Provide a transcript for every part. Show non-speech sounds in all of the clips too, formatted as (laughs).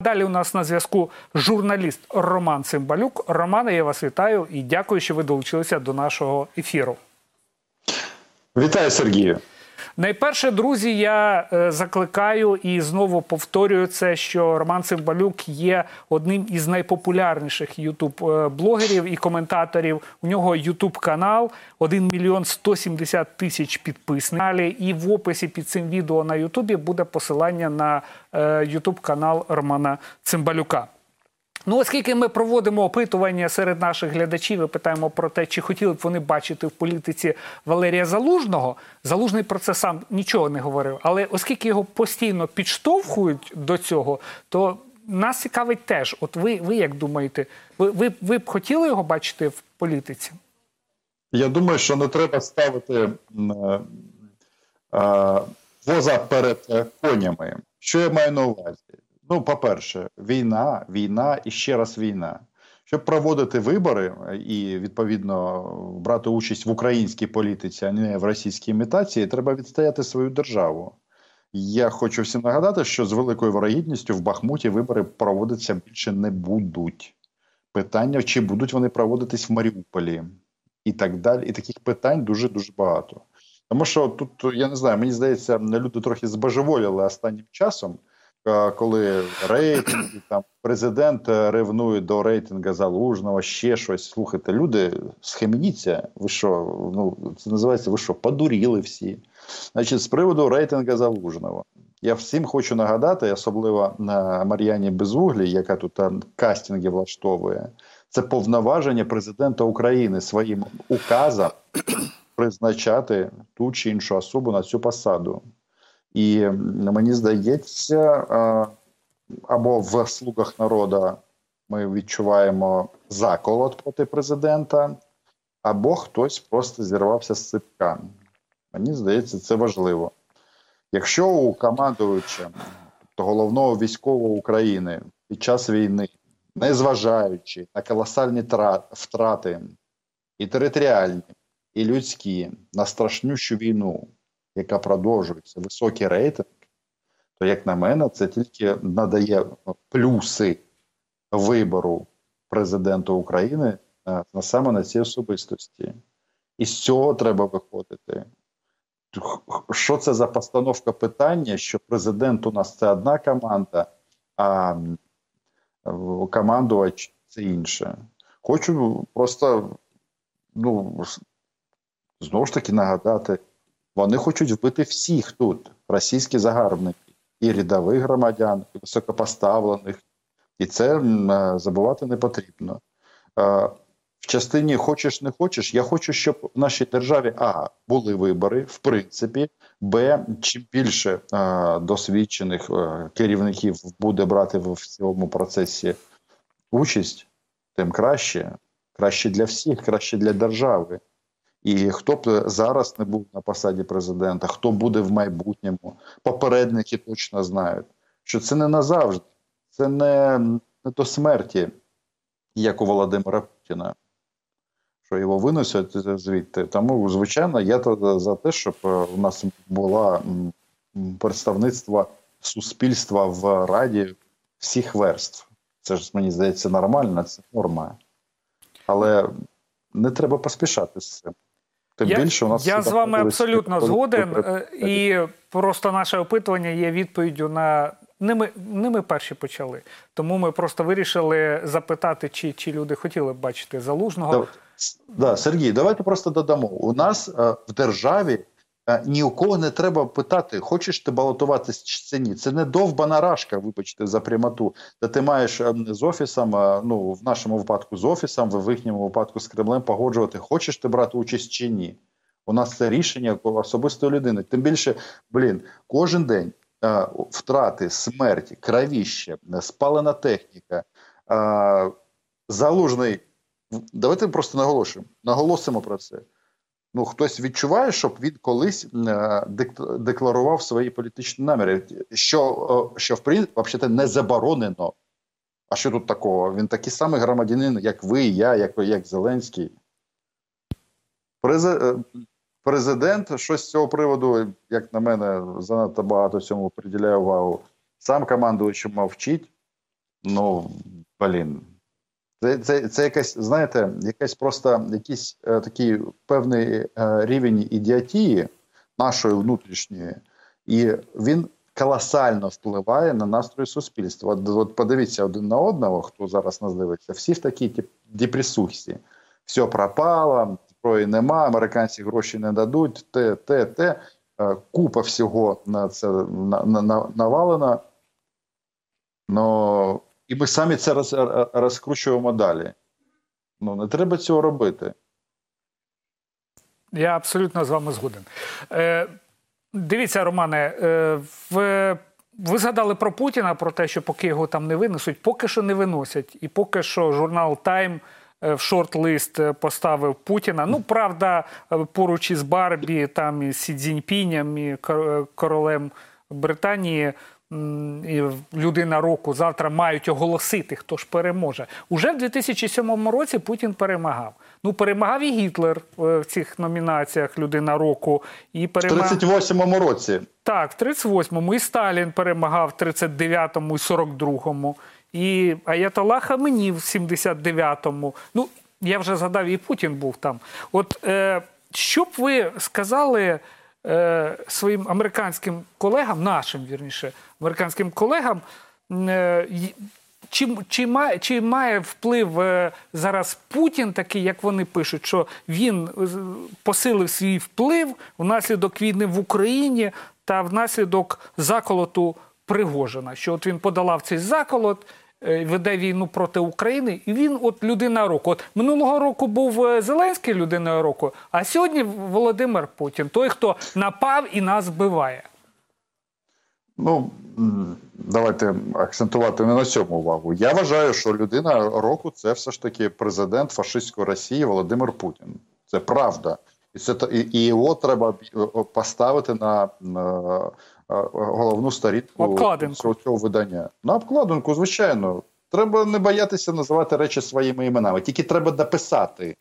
Далі у нас на зв'язку журналіст Роман Цимбалюк. Романе, я вас вітаю і дякую, що ви долучилися до нашого ефіру. Вітаю, Сергію. Найперше, друзі, я е, закликаю і знову повторюю це, що Роман Цимбалюк є одним із найпопулярніших ютуб-блогерів і коментаторів. У нього ютуб канал 1 мільйон 170 тисяч підписників. І в описі під цим відео на Ютубі буде посилання на ютуб е, канал Романа Цимбалюка. Ну, оскільки ми проводимо опитування серед наших глядачів і питаємо про те, чи хотіли б вони бачити в політиці Валерія Залужного, залужний про це сам нічого не говорив. Але оскільки його постійно підштовхують до цього, то нас цікавить теж. От ви ви як думаєте, ви, ви, ви б хотіли його бачити в політиці? Я думаю, що не треба ставити е, е, воза перед конями. Що я маю на увазі? Ну, по-перше, війна, війна і ще раз війна. Щоб проводити вибори і відповідно брати участь в українській політиці, а не в російській імітації, треба відстояти свою державу. Я хочу всім нагадати, що з великою вирогідністю в Бахмуті вибори проводитися більше не будуть. Питання, чи будуть вони проводитись в Маріуполі, і так далі. І таких питань дуже дуже багато. Тому що тут я не знаю, мені здається, люди трохи збожеволіли останнім часом. Е, коли рейтинги, там президент ревнує до рейтинга залужного, ще щось. Слухайте, люди схемніться. Ви що? Ну це називається ви що? Подуріли всі. Значить, з приводу рейтинга залужного. Я всім хочу нагадати, особливо на Мар'яні Безуглі, яка тут кастинги влаштовує, це повноваження президента України своїм указом призначати ту чи іншу особу на цю посаду. І мені здається, або в слугах народу ми відчуваємо заколот проти президента, або хтось просто зірвався з ципка. Мені здається, це важливо. Якщо у командуюча, тобто головного військового України під час війни, незважаючи на колосальні втрати і територіальні, і людські, на страшнющу війну, яка продовжується, високий рейтинг, то, як на мене, це тільки надає плюси вибору президента України е, на саме на цій особистості. І з цього треба виходити. Що це за постановка питання, що президент у нас це одна команда, а командувач це інше. Хочу просто ну, знову ж таки нагадати вони хочуть вбити всіх тут, російські загарбники, і рядових громадян, і високопоставлених, і це е, забувати не потрібно. Е, в частині хочеш не хочеш, я хочу, щоб в нашій державі а були вибори, в принципі, б чим більше а, е, досвідчених а, керівників буде брати в цьому процесі участь, тим краще, краще для всіх, краще для держави. І хто б зараз не був на посаді президента, хто буде в майбутньому, попередники точно знають, що це не назавжди, це не, не до смерті, як у Володимира Путіна, що його виносять звідти. Тому, звичайно, я за те, щоб е, у нас було представництво суспільства в раді всіх верств. Це ж мені здається нормально, це норма. Але не треба поспішати з цим. Тим я, більше у нас я з вами абсолютно згоден, е, і просто наше опитування є відповіддю на не ми не ми перші почали. Тому ми просто вирішили запитати, чи чи люди хотіли б бачити залужного. Да, да, Сергій, давайте просто додамо. У нас е, в державі ні у кого не треба питати, хочеш ти балотуватися чи ні. Це не довбана рашка, вибачте, за прямоту, де ти маєш ем, з офісом, е, ну в нашому випадку з офісом, в їхньому випадку з Кремлем погоджувати, хочеш ти брати участь чи ні. У нас це рішення особистої людини. Тим більше, блін, кожен день а, втрати, смерті, кровіще, спалена техніка, а, залужний. Давайте просто наголошуємо, наголосимо про це. Ну, хтось відчуває, щоб він колись е, декларував свої політичні наміри, що що в принципі не заборонено. А що тут такого? Він такий самий громадянин, як ви, я, як як Зеленський. Е, президент щось з цього приводу, як на мене, занадто багато цьому приділяє увагу. Сам командуючий мовчить. Ну, блін. Це це, це якась, знаєте, якась просто якийсь е, такий певний е, рівень ідіотії нашої внутрішньої, і він колосально впливає на настрої суспільства. От, от подивіться один на одного, хто зараз нас дивиться, всі в такій тип, депресухі. Все пропало, зброї нема, американці гроші не дадуть, те, те, те. Е, купа всього на це на, на, навалена. Но, і ми самі це роз, розкручуємо далі. Ну, не треба цього робити. Я абсолютно з вами згоден. Е, Дивіться, Романе, е, в. Ви згадали про Путіна, про те, що поки його там не винесуть, поки що не виносять. І поки що журнал Тайм в шорт-лист поставив Путіна. Ну, правда, поруч із Барбі, там і Сі Цзіньпінем, і королем Британії і людина року завтра мають оголосити, хто ж переможе. Уже в 2007 році Путін перемагав. Ну, перемагав і Гітлер е, в цих номінаціях Людина року. І перемаг... В 38-му році. Так, в 38-му. І Сталін перемагав в 39-му і 42-му. І Аятолла Хаменів в 79-му. Ну, я вже згадав, і Путін був там. От е, що б ви сказали е, своїм американським колегам, нашим вірніше, американським колегам, е, чи чи, має чи має вплив е, зараз Путін, такий, як вони пишуть, що він посилив свій вплив внаслідок війни в Україні та внаслідок заколоту Пригожина? Що от він подолав цей заколот, веде війну проти України, і він от людина року. От минулого року був е, Зеленський людиною року, а сьогодні Володимир Путін, той, хто напав і нас вбиває. Ну давайте акцентувати не на цьому увагу. Я вважаю, що людина року це все ж таки президент фашистської Росії Володимир Путін. Це правда, і це і його треба е, поставити на головну сторінку цього, цього видання. На обкладинку, звичайно, треба не боятися називати речі своїми іменами. Тільки треба написати,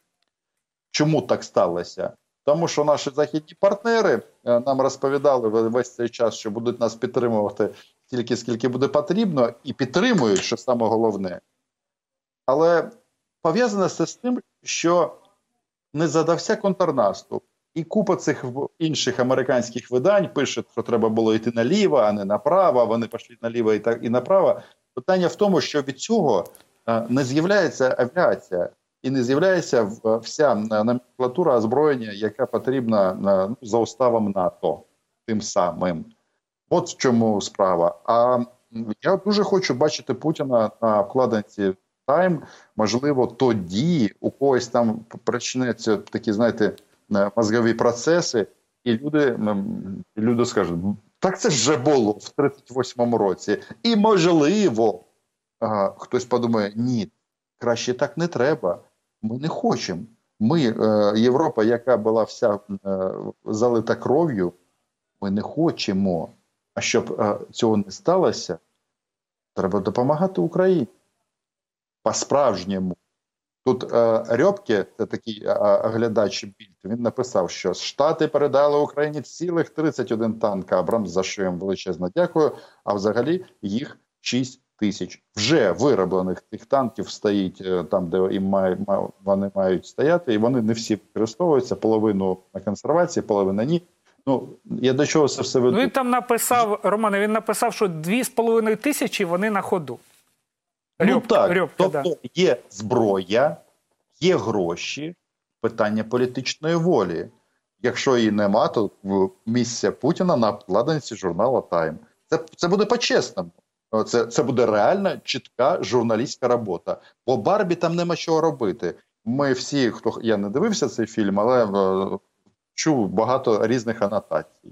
чому так сталося. Тому що наші західні партнери е, нам розповідали весь цей час, що будуть нас підтримувати стільки, скільки буде потрібно, і підтримують, що саме головне. Але пов'язане все з тим, що не задався контрнаступ. І купа цих інших американських видань пише, що треба було йти наліво, а не направо. Вони пішли наліво і так і направо. Питання в тому, що від цього е, не з'являється авіація і не з'являється вся номенклатура озброєння, яка потрібна ну, за уставом НАТО тим самим. От в чому справа. А я дуже хочу бачити Путіна на вкладинці Тайм. Можливо, тоді у когось там почнеться такі, знаєте. Е, мозгові процеси, і люди люди скажуть, так це вже було в 38-му році. І можливо, хтось подумає, ні, краще так не треба. Ми не хочемо. Ми, е, Європа, яка була вся е, залита кров'ю, ми не хочемо. А щоб цього не сталося, треба допомагати Україні по-справжньому. Тут е, Рьобке, це такий е, оглядач більд, він написав, що Штати передали Україні цілих 31 танк Абрамс, за що їм величезно дякую. А взагалі їх 6 тисяч. Вже вироблених тих танків стоїть е, там, де їм має, вони мають стояти, і вони не всі використовуються. Половину на консервації, половина ні. Ну я до чого це все веду. Ну, Він там написав Романе. Він написав, що 2,5 тисячі вони на ходу. Ну так, Рьобка, тобто да. є зброя, є гроші, питання політичної волі. Якщо її нема, то місця Путіна на обкладинці журналу Тайм. Це це буде по-чесному. Це це буде реальна чітка журналістська робота. Бо Барбі там нема чого робити. Ми всі, хто я не дивився цей фільм, але е, чув багато різних анотацій.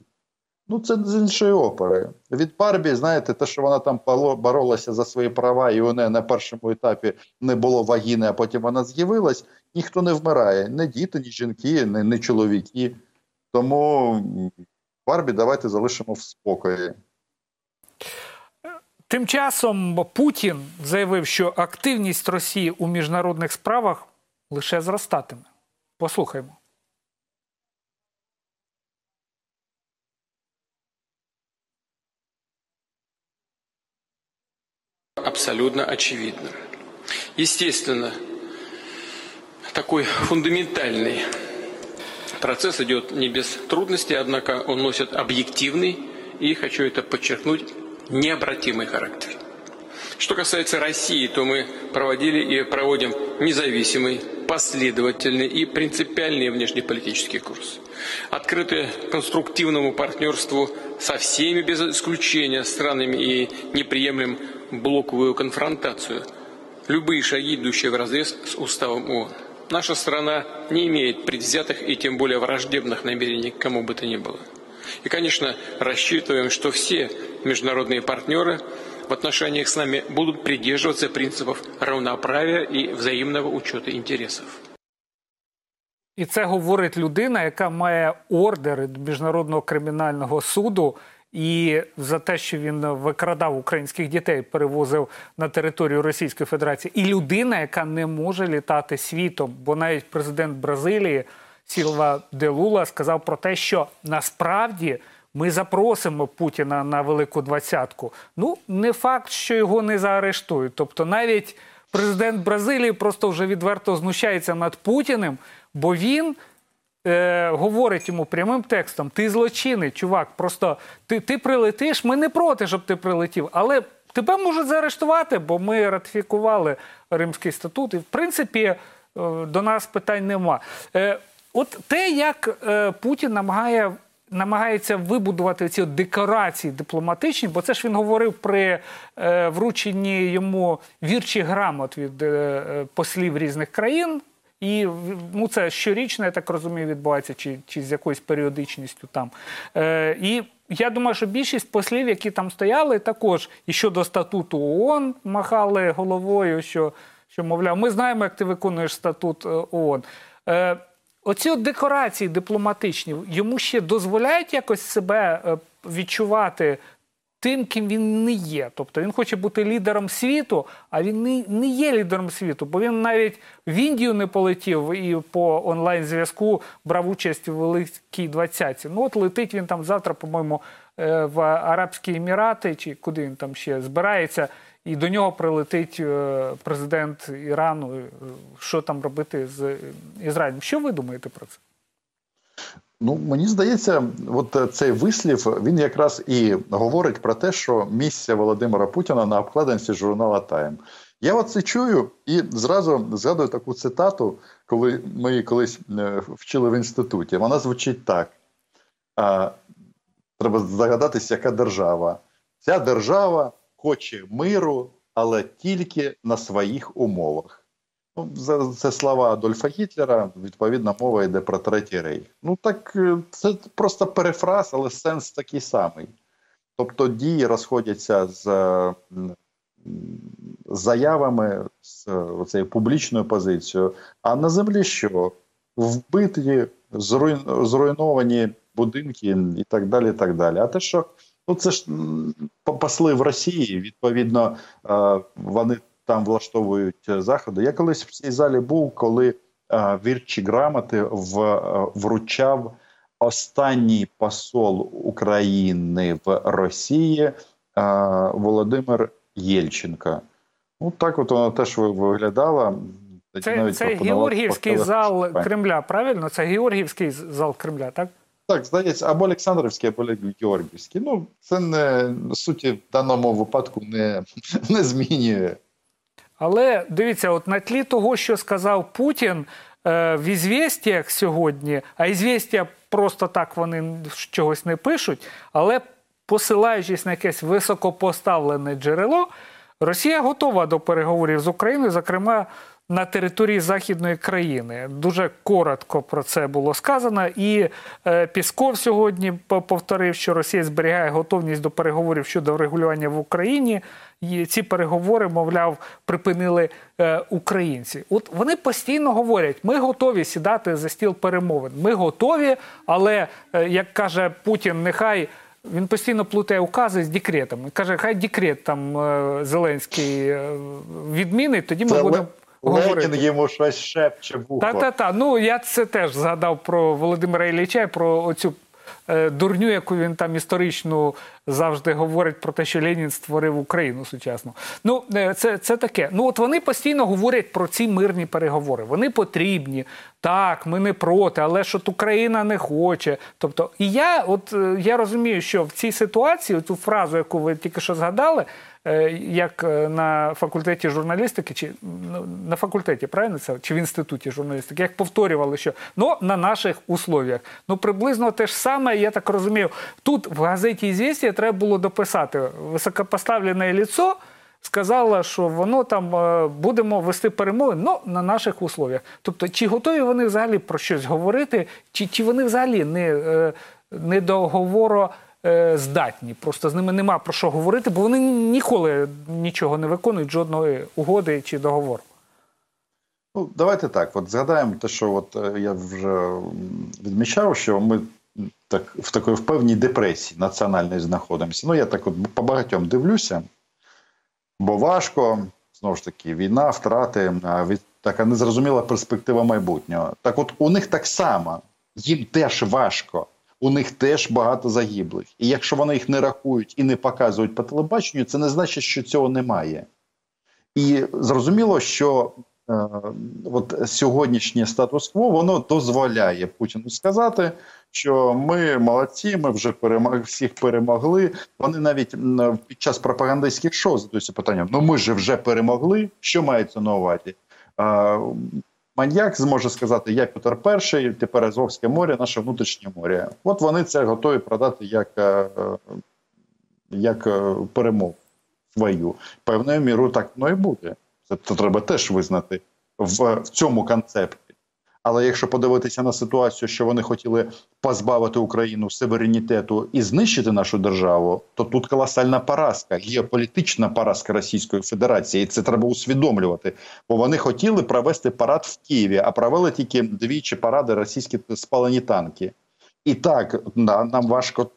Ну, це з іншої опери. Від Барбі, знаєте, те, що вона там боролася за свої права, і у неї на першому етапі не було вагіни, а потім вона з'явилась, ніхто не вмирає. Не діти, ні жінки, ні, ні чоловіки. Тому Барбі давайте залишимо в спокої. Тим часом Путін заявив, що активність Росії у міжнародних справах лише зростатиме. Послухаймо. Абсолютно очевидным. Естественно, такой фундаментальный процесс идет не без трудностей, однако он носит объективный и, хочу это подчеркнуть, необратимый характер. Что касается России, то мы проводили и проводим независимый, последовательный и принципиальный внешнеполитический курс. Открыты конструктивному партнерству со всеми без исключения странами и не приемлем блоковую конфронтацию. Любые шаги, идущие в разрез с уставом ООН. Наша страна не имеет предвзятых и тем более враждебных намерений к кому бы то ни было. И, конечно, рассчитываем, что все международные партнеры в отношениях с нами будут придерживаться принципов равноправия и взаимного учета интересов. І це говорить людина, яка має ордер від міжнародного кримінального суду. І за те, що він викрадав українських дітей, перевозив на територію Російської Федерації, і людина, яка не може літати світом, бо навіть президент Бразилії Сілва де Лула сказав про те, що насправді ми запросимо Путіна на велику двадцятку. Ну не факт, що його не заарештують. Тобто, навіть президент Бразилії просто вже відверто знущається над Путіним, бо він. Е, говорить йому прямим текстом: ти злочинний, чувак, просто ти ти прилетиш. Ми не проти, щоб ти прилетів, але тебе можуть заарештувати, бо ми ратифікували Римський статут, і в принципі е, до нас питань нема. Е, От те, як е, Путін намагає. Намагається вибудувати ці декорації дипломатичні, бо це ж він говорив при врученні йому вірчих грамот від послів різних країн. І ну, це щорічно, я так розумію, відбувається чи чи з якоюсь періодичністю там. Е, І я думаю, що більшість послів, які там стояли, також і щодо статуту ООН махали головою, що, що мовляв, ми знаємо, як ти виконуєш статут е, ООН. Е, Оці от декорації дипломатичні йому ще дозволяють якось себе е, відчувати тим, ким він не є. Тобто він хоче бути лідером світу, а він не, не є лідером світу, бо він навіть в Індію не полетів і по онлайн-зв'язку брав участь у Великій двадцятці. Ну от летить він там завтра, по-моєму, е, в Арабські Емірати, чи куди він там ще збирається. І до нього прилетить е, президент Ірану. Е, що там робити з Ізраїлем? Що ви думаєте про це? Ну, мені здається, от е, цей вислів він якраз і говорить про те, що місце Володимира Путіна на обкладинці журнала Тайм. Я от це чую і зразу згадую таку цитату, коли ми її колись е, вчили в інституті. Вона звучить так: треба здогадатися, яка держава. Ця держава хоче миру, але тільки на своїх умовах. Ну, Це слова Адольфа Гітлера. Відповідна мова йде про третій рейх. Ну так е, це просто перефраз, але сенс такий самий. Тобто дії розходяться з заявами, з цією публічною позицією. А на землі що? Вбиті, зруйновані будинки і так далі. так далі. А те, що ну це ж посли в Росії, відповідно, е, вони там влаштовують е, заходи. Я колись в цій залі був, коли е, вірчі грамоти в, е, вручав останній посол України в Росії е, Володимир Єльченко. Ну так от воно теж виглядало. Це це Георгіївський зал Кремля, правильно? Це Георгіївський зал Кремля, так? Так, здається, або Олександрівський, або Георгіївський. Ну, це не суті в даному випадку не, (laughs) не змінює. Але дивіться, от на тлі того, що сказав Путін е, в ізвістіях сьогодні, а ізвістія просто так вони чогось не пишуть, але посилаючись на якесь високопоставлене джерело, Росія готова до переговорів з Україною, зокрема на території західної країни. Дуже коротко про це було сказано. І е, Пісков сьогодні повторив, що Росія зберігає готовність до переговорів щодо врегулювання в Україні. І ці переговори, мовляв, припинили е, українці. От вони постійно говорять: ми готові сідати за стіл перемовин. Ми готові, але е, як каже Путін, нехай. Він постійно плутає укази з декретами. Каже, хай декрет там е, Зеленський е, відмінить, тоді ми Це будемо. Ленін йому щось шепче вухо. Та-та-та. Ну я це теж згадав про Володимира Ілліча, про оцю дурню, яку він там історичну завжди говорить про те, що Ленін створив Україну сучасну. Ну, е, це це таке. Ну от вони постійно говорять про ці мирні переговори. Вони потрібні. Так, ми не проти, але ж от Україна не хоче. Тобто, і я, от е, я розумію, що в цій ситуації ту фразу, яку ви тільки що згадали. Е, як е, на факультеті журналістики, чи ну, на факультеті, правильно це? Чи в інституті журналістики, як повторювали, що ну на наших условіях. Ну приблизно те ж саме, я так розумію. Тут в газеті «Ізвістія» треба було дописати високопоставлене ліцо, сказала, що воно там е, будемо вести перемови ну, на наших условіях. Тобто, чи готові вони взагалі про щось говорити, чи чи вони взагалі не, не договоро здатні. Просто з ними нема про що говорити, бо вони ніколи нічого не виконують, жодної угоди чи договору. Ну, давайте так. От згадаємо те, що от е, я вже відмічав, що ми так в такої в певній депресії національної знаходимося. Ну, я так от по багатьом дивлюся, бо важко, знову ж таки, війна, втрати, від така незрозуміла перспектива майбутнього. Так, от у них так само їм теж важко у них теж багато загиблих. І якщо вони їх не рахують і не показують по телебаченню, це не значить, що цього немає. І зрозуміло, що е, от сьогоднішнє статус-кво воно дозволяє Путіну сказати, що ми молодці, ми вже перемог, всіх перемогли. Вони навіть під час пропагандистських шоу задаються питанням: ну ми ж вже перемогли. Що мається на увазі? Е, маньяк зможе сказати, я Петр І, тепер Азовське море, наше внутрішнє море. От вони це готові продати як е, як е, перемогу свою. Певною мірою так воно і буде. Це треба теж визнати в, в цьому концепті. Але якщо подивитися на ситуацію, що вони хотіли позбавити Україну суверенітету і знищити нашу державу, то тут колосальна поразка, геополітична поразка Російської Федерації. І це треба усвідомлювати. Бо вони хотіли провести парад в Києві, а провели тільки двічі паради російські спалені танки. І так нам важко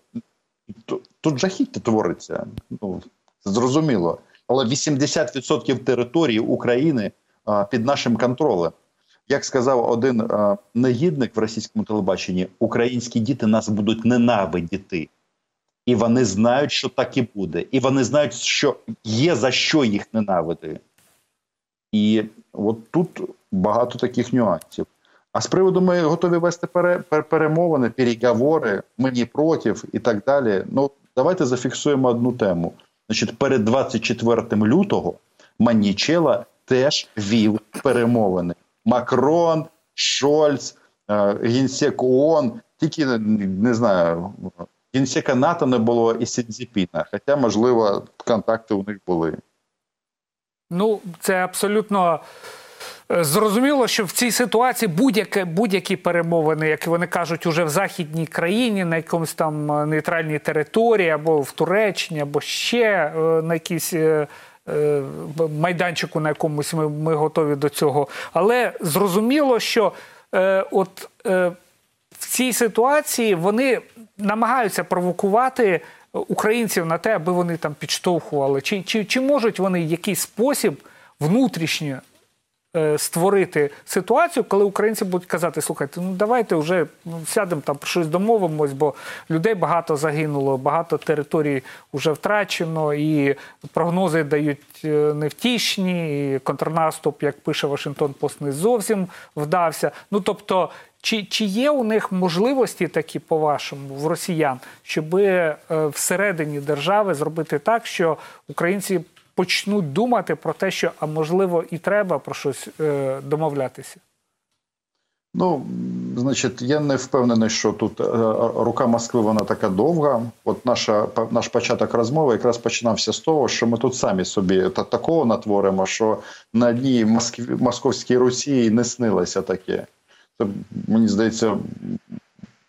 тут жахіття твориться. Ну зрозуміло, але 80% території України а, під нашим контролем. Як сказав один е, негідник в російському телебаченні, українські діти нас будуть ненавидіти, і вони знають, що так і буде, і вони знають, що є за що їх ненавидити. І от тут багато таких нюансів. А з приводу ми готові вести пере, перемовини, переговори, ми не проти і так далі. Ну давайте зафіксуємо одну тему. Значить, перед 24 лютого Манічела теж вів перемовини. Макрон, Шольц, е, генсек ООН, тільки не знаю, генсека НАТО не було і Сінзіпіна, хоча, можливо, контакти у них були. Ну, це абсолютно. Е, зрозуміло, що в цій ситуації будь-які будь-які перемовини, як вони кажуть, уже в західній країні, на якомусь там е, нейтральній території, або в Туреччині, або ще на якійсь Е, майданчику, на якомусь ми, ми готові до цього. Але зрозуміло, що е, от е, в цій ситуації вони намагаються провокувати українців на те, аби вони там підштовхували. Чи, чи, Чи можуть вони якийсь спосіб внутрішньо Е, створити ситуацію, коли українці будуть казати, слухайте, ну давайте вже ну, сядемо там щось домовимось, бо людей багато загинуло, багато територій вже втрачено, і прогнози дають е, невтішні. і Контрнаступ, як пише Вашингтон Пост, не зовсім вдався. Ну тобто. Чи чи є у них можливості такі, по-вашому, в росіян, щоб е, всередині держави зробити так, що українці почнуть думати про те, що а можливо і треба про щось е, домовлятися? Ну, значить, я не впевнений, що тут е, рука Москви вона така довга. От наша наш початок розмови якраз починався з того, що ми тут самі собі та такого натворимо, що на одній Москві, московській Росії не снилося таке. Це мені здається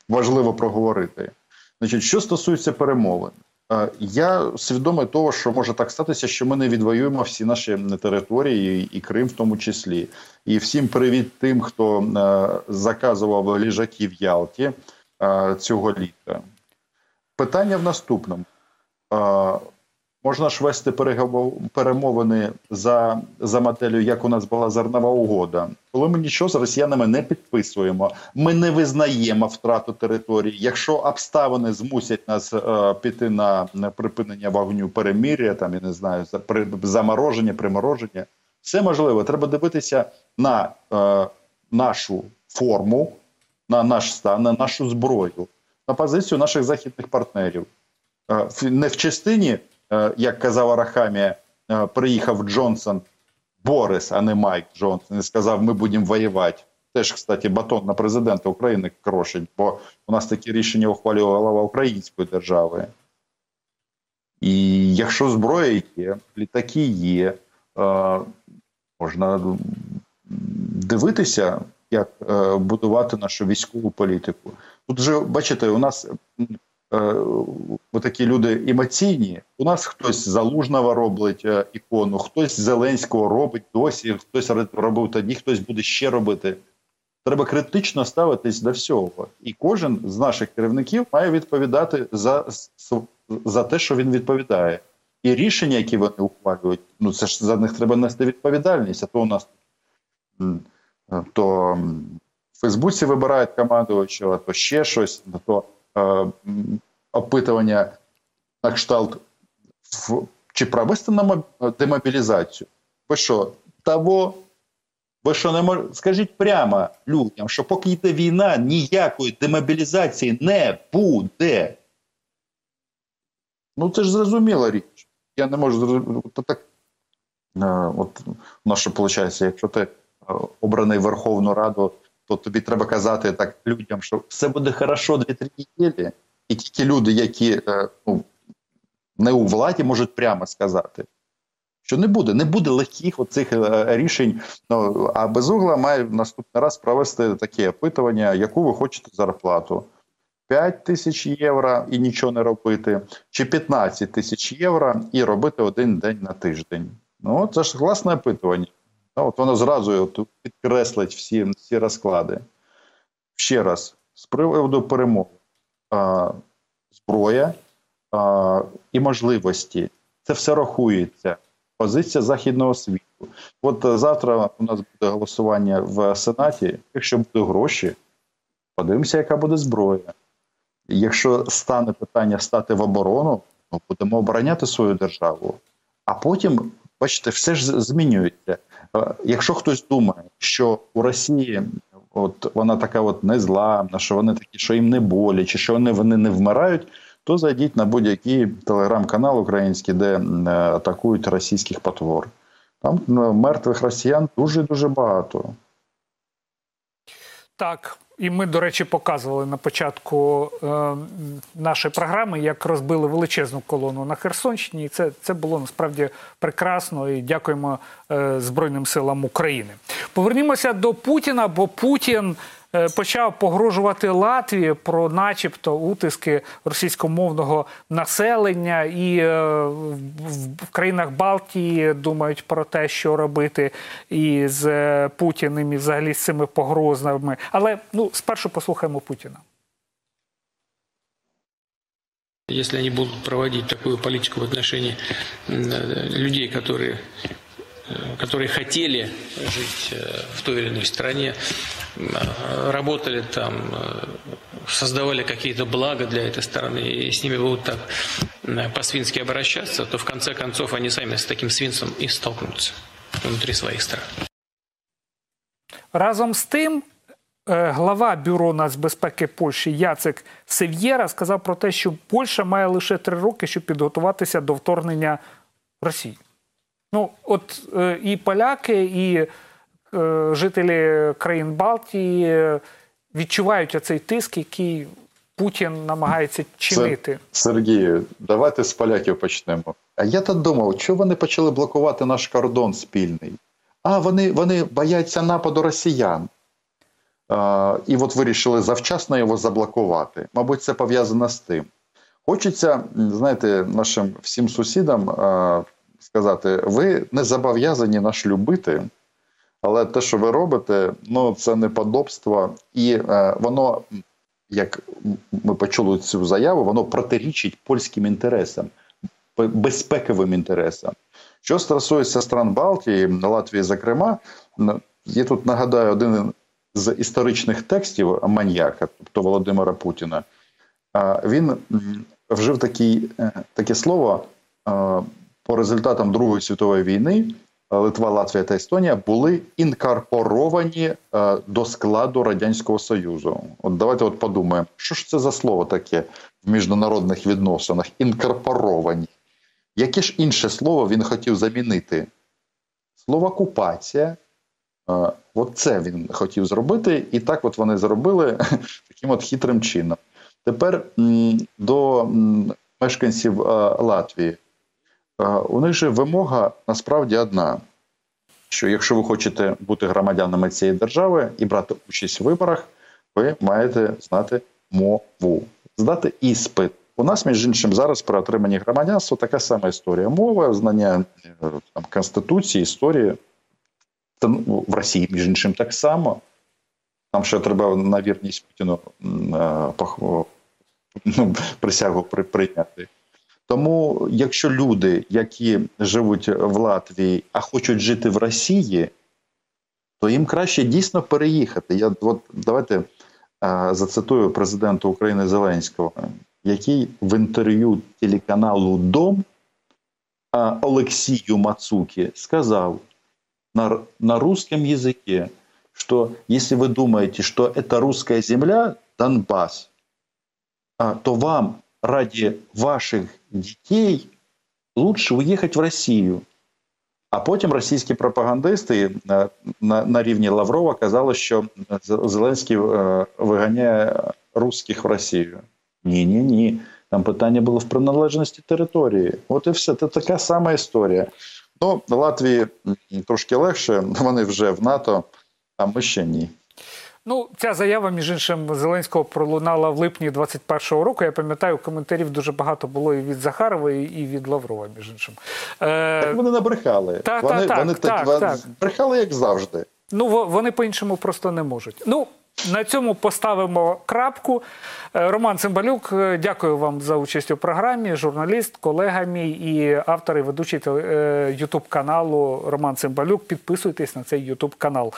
важливо проговорити. Значить, що стосується перемовин, я свідомий того, що може так статися, що ми не відвоюємо всі наші території, і Крим в тому числі. І всім привіт тим, хто е, заказував ліжаки в Ялті е, цього літа. Питання в наступному. Можна ж вести перемовини за за моделлю, як у нас була зернова угода, коли ми нічого з росіянами не підписуємо, ми не визнаємо втрату території. Якщо обставини змусять нас е, піти на припинення вогню, перемір'я, там я не знаю, за при, замороження, примороження, все можливо. Треба дивитися на е, нашу форму, на наш стан, на нашу зброю, на позицію наших західних партнерів. Е, не в частині. Е, як казав Арахамія, е, приїхав Джонсон Борис, а не Майк Джонсон, і сказав: Ми будемо воювати. Теж, кстати, батон на президента України крошить, бо у нас такі рішення ухвалює голова Української держави. І якщо зброя є, літаки є, е, можна дивитися, як будувати нашу військову політику. Тут вже бачите, у нас е, такі люди емоційні. У нас хтось залужного робить е, ікону, хтось Зеленського робить досі, хтось робив тоді, хтось буде ще робити. Треба критично ставитись до всього, і кожен з наших керівників має відповідати за за те, що він відповідає, і рішення, які вони ухвалюють, ну це ж за них треба нести відповідальність. А то у нас то в Фейсбуці вибирають командувача, то ще щось, то опитування на кшталт чи провести нам демобілізацію? Ви що, того? Ви що не можете? Скажіть прямо людям, що поки йде війна, ніякої демобілізації не буде. Ну це ж зрозуміла річ. Я не можу зрозуміти. Так, е, от що виходить, якщо ти е, обраний Верховну Раду то тобі треба казати так людям, що все буде хорошо 2-3 неділі, і тільки люди, які е, ну, не у владі, можуть прямо сказати, що не буде, не буде легких оцих е, рішень. Ну, А безугла має наступний раз провести таке опитування, яку ви хочете зарплату. 5 тисяч євро і нічого не робити, чи 15 тисяч євро і робити один день на тиждень. Ну, це ж власне опитування. От Воно зразу підкреслить всі всі розклади. Ще раз, з приводу перемоги, зброя а, і можливості. Це все рахується. Позиція західного світу. От завтра у нас буде голосування в Сенаті. Якщо будуть гроші, подивимося, яка буде зброя. Якщо стане питання стати в оборону, ми будемо обороняти свою державу. А потім, бачите, все ж змінюється. Е, якщо хтось думає, що у Росії от вона така от незламна, що вони такі, що їм не боляче, що вони вони не вмирають, то зайдіть на будь-який телеграм-канал український, де е, атакують російських потвор. Там е, мертвих росіян дуже дуже багато. Так, і ми, до речі, показували на початку е, нашої програми, як розбили величезну колону на Херсонщині. І це це було насправді прекрасно. І дякуємо е, Збройним силам України. Повернімося до Путіна, бо Путін. Е, почав погрожувати Латвії про, начебто, утиски російськомовного населення, і е, в країнах Балтії думають про те, що робити і з е, Путіним, і взагалі з цими погрозами. Але ну спершу послухаємо Путіна. Если они будут проводить такую политику в отношении людей, которые которые хотели жить э, в той или иной стране, э, работали там, э, создавали какие-то блага для этой страны, и с ними будут так по-свински обращаться, то в конце концов они сами с таким свинцем и столкнутся внутри своих стран. Разом з тим, глава бюро нацбезпеки Польщі Яцек Сев'єра сказав про те, що Польща має лише три роки, щоб підготуватися до вторгнення Росії. Ну, от е, і поляки, і е, жителі країн Балтії відчувають оцей тиск, який Путін намагається чинити. Сергію, давайте з поляків почнемо. А я то думав, що вони почали блокувати наш кордон спільний? А вони вони бояться нападу росіян. А, І от вирішили завчасно його заблокувати. Мабуть, це пов'язано з тим. Хочеться, знаєте, нашим всім сусідам сказати: ви не зобов'язані нас любити, але те, що ви робите, ну це неподобство, і е, воно, як ми почули цю заяву, воно протирічить польським інтересам. безпековим інтересам. Що стосується стран Балтії, Латвії, зокрема, я тут нагадаю один з історичних текстів маньяка, тобто Володимира Путіна. Він вжив такий, е, таке слово е, по результатам Другої світової війни. е, Литва, Латвія та Естонія були інкорпоровані е, до складу Радянського Союзу. От давайте от подумаємо, що ж це за слово таке в міжнародних відносинах? Інкорпоровані. Яке ж інше слово він хотів замінити? Слово окупація. Е, От це він хотів зробити, і так от вони зробили (laughs) таким от хитрим чином. Тепер до мешканців Латвії. У них же вимога насправді одна: що якщо ви хочете бути громадянами цієї держави і брати участь у виборах, ви маєте знати мову, здати іспит. У нас, між іншим, зараз при отриманні громадянства така сама історія. Мова, знання е, там, конституції, історії. В Росії, між іншим, так само. Там ще треба на вірність Путіну е, ну, присягу при- прийняти. Тому, якщо люди, які живуть в Латвії, а хочуть жити в Росії, то їм краще дійсно переїхати. Я от давайте е, зацитую президента України Зеленського, який в інтерв'ю телеканалу Дом е, Олексію Мацукі сказав на, на русском языке, что если вы думаете, что это русская земля, Донбасс, а, то вам ради ваших детей лучше уехать в Россию. А потім російські пропагандисти на, на, на рівні Лаврова казали, що Зеленський е, виганяє русських в Росію. Ні, ні, ні. Там питання було в приналежності території. От і все. Це така сама історія. Ну, Латвії трошки легше, вони вже в НАТО, а ми ще ні. Ну, ця заява, між іншим, Зеленського пролунала в липні 21-го року. Я пам'ятаю, коментарів дуже багато було і від Захарової, і від Лаврова, між іншим. Е, Так вони набрехали. Та- вони та- вони так, так, так. брехали, як завжди. Ну, вони по-іншому просто не можуть. Ну, на цьому поставимо крапку. Е, Роман Цимбалюк, е, дякую вам за участь у програмі. Журналіст, колега мій і автор і ведучий Ютуб каналу Роман Цимбалюк. Підписуйтесь на цей Ютуб канал.